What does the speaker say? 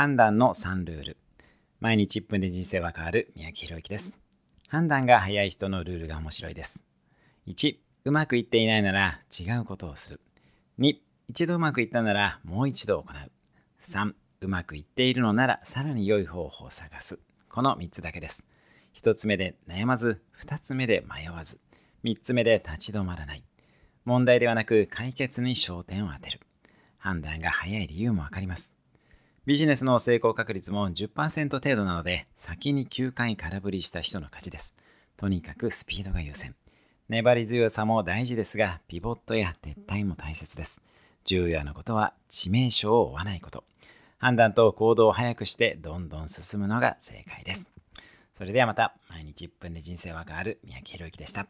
判断の3ルール。毎日1分で人生は変わる三宅宏之です。判断が早い人のルールが面白いです。1、うまくいっていないなら違うことをする。2、一度うまくいったならもう一度行う。3、うまくいっているのならさらに良い方法を探す。この3つだけです。1つ目で悩まず、2つ目で迷わず、3つ目で立ち止まらない。問題ではなく解決に焦点を当てる。判断が早い理由もわかります。ビジネスの成功確率も10%程度なので、先に9回空振りした人の勝ちです。とにかくスピードが優先。粘り強さも大事ですが、ピボットや撤退も大切です。重要なことは致命傷を負わないこと。判断と行動を早くしてどんどん進むのが正解です。それではまた毎日1分で人生は変わる三宅宏之でした。